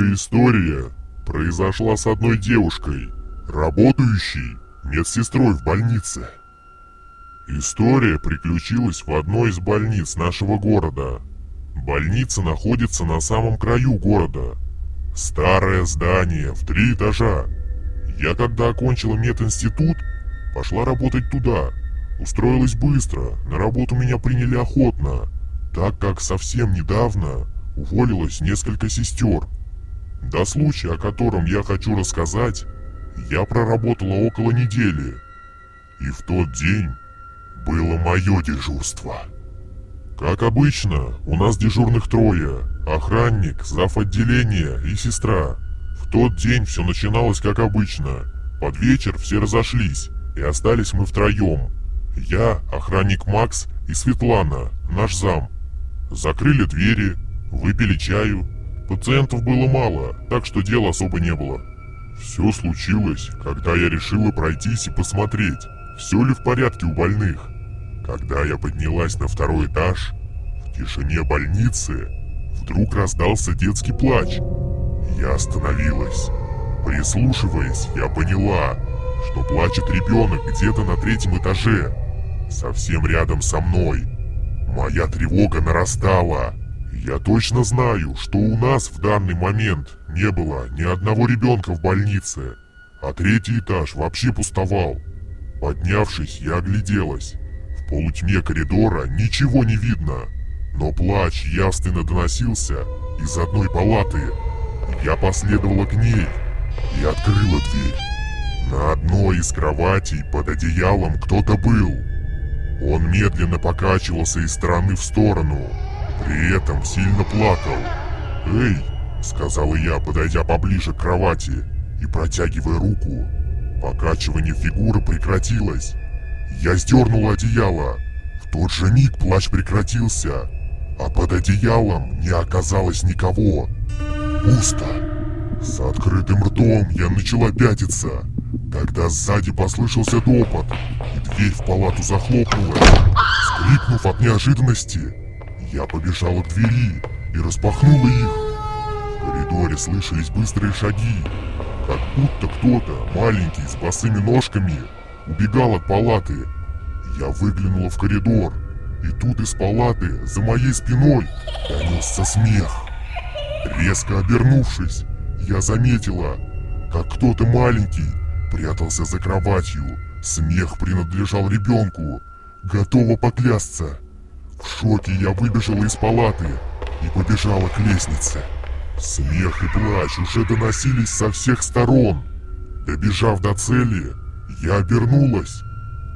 Эта история произошла с одной девушкой, работающей медсестрой в больнице. История приключилась в одной из больниц нашего города. Больница находится на самом краю города. Старое здание в три этажа. Я когда окончила мединститут, пошла работать туда. Устроилась быстро, на работу меня приняли охотно, так как совсем недавно уволилось несколько сестер. До случая, о котором я хочу рассказать, я проработала около недели. И в тот день было мое дежурство. Как обычно, у нас дежурных трое. Охранник, зав. отделения и сестра. В тот день все начиналось как обычно. Под вечер все разошлись, и остались мы втроем. Я, охранник Макс и Светлана, наш зам. Закрыли двери, выпили чаю. Пациентов было мало, так что дела особо не было. Все случилось, когда я решила пройтись и посмотреть, все ли в порядке у больных. Когда я поднялась на второй этаж, в тишине больницы вдруг раздался детский плач. Я остановилась. Прислушиваясь, я поняла, что плачет ребенок где-то на третьем этаже, совсем рядом со мной. Моя тревога нарастала. Я точно знаю, что у нас в данный момент не было ни одного ребенка в больнице, а третий этаж вообще пустовал. Поднявшись, я огляделась. В полутьме коридора ничего не видно, но плач явственно доносился из одной палаты. Я последовала к ней и открыла дверь. На одной из кроватей под одеялом кто-то был. Он медленно покачивался из стороны в сторону, при этом сильно плакал. «Эй!» — сказала я, подойдя поближе к кровати и протягивая руку. Покачивание фигуры прекратилось. Я сдернул одеяло. В тот же миг плач прекратился, а под одеялом не оказалось никого. Пусто. С открытым ртом я начала пятиться. Тогда сзади послышался топот, и дверь в палату захлопнулась. Скрикнув от неожиданности, я побежала к двери и распахнула их. В коридоре слышались быстрые шаги, как будто кто-то, маленький, с босыми ножками, убегал от палаты. Я выглянула в коридор, и тут из палаты за моей спиной донесся смех. Резко обернувшись, я заметила, как кто-то маленький прятался за кроватью. Смех принадлежал ребенку. Готова поклясться. В шоке я выбежала из палаты и побежала к лестнице. Смех и плач уже доносились со всех сторон. Добежав до цели, я обернулась.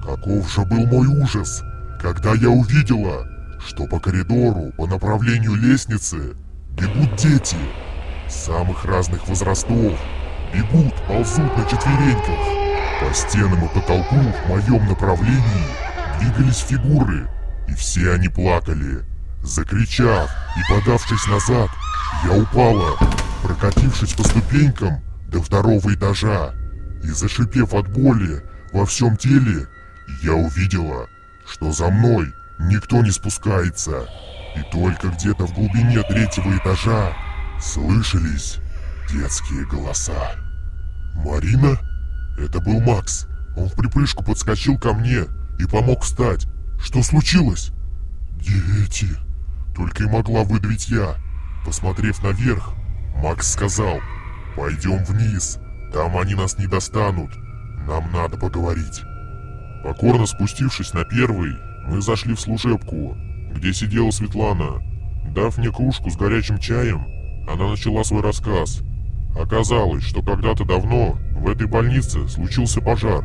Каков же был мой ужас, когда я увидела, что по коридору по направлению лестницы бегут дети самых разных возрастов. Бегут, ползут на четвереньках. По стенам и потолку в моем направлении двигались фигуры, и все они плакали. Закричав и подавшись назад, я упала, прокатившись по ступенькам до второго этажа. И зашипев от боли во всем теле, я увидела, что за мной никто не спускается. И только где-то в глубине третьего этажа слышались детские голоса. «Марина?» Это был Макс. Он в припрыжку подскочил ко мне и помог встать. Что случилось? Дети. Только и могла выдавить я. Посмотрев наверх, Макс сказал, пойдем вниз, там они нас не достанут, нам надо поговорить. Покорно спустившись на первый, мы зашли в служебку, где сидела Светлана. Дав мне кружку с горячим чаем, она начала свой рассказ. Оказалось, что когда-то давно в этой больнице случился пожар,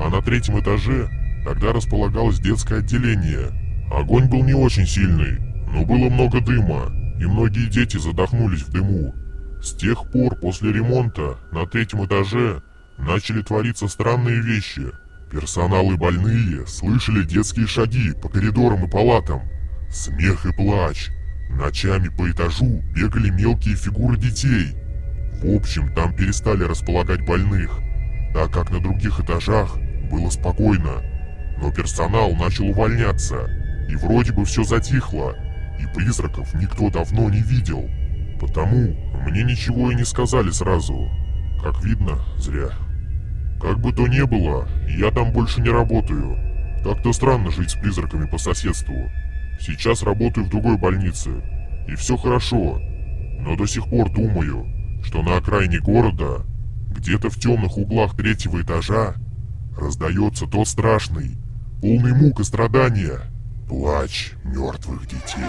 а на третьем этаже Тогда располагалось детское отделение. Огонь был не очень сильный, но было много дыма, и многие дети задохнулись в дыму. С тех пор, после ремонта, на третьем этаже начали твориться странные вещи. Персонал и больные слышали детские шаги по коридорам и палатам, смех и плач. Ночами по этажу бегали мелкие фигуры детей. В общем, там перестали располагать больных, так как на других этажах было спокойно. Но персонал начал увольняться, и вроде бы все затихло, и призраков никто давно не видел. Потому мне ничего и не сказали сразу. Как видно, зря. Как бы то ни было, я там больше не работаю. Как-то странно жить с призраками по соседству. Сейчас работаю в другой больнице, и все хорошо. Но до сих пор думаю, что на окраине города, где-то в темных углах третьего этажа, раздается тот страшный, полный мук и страдания, плач мертвых детей.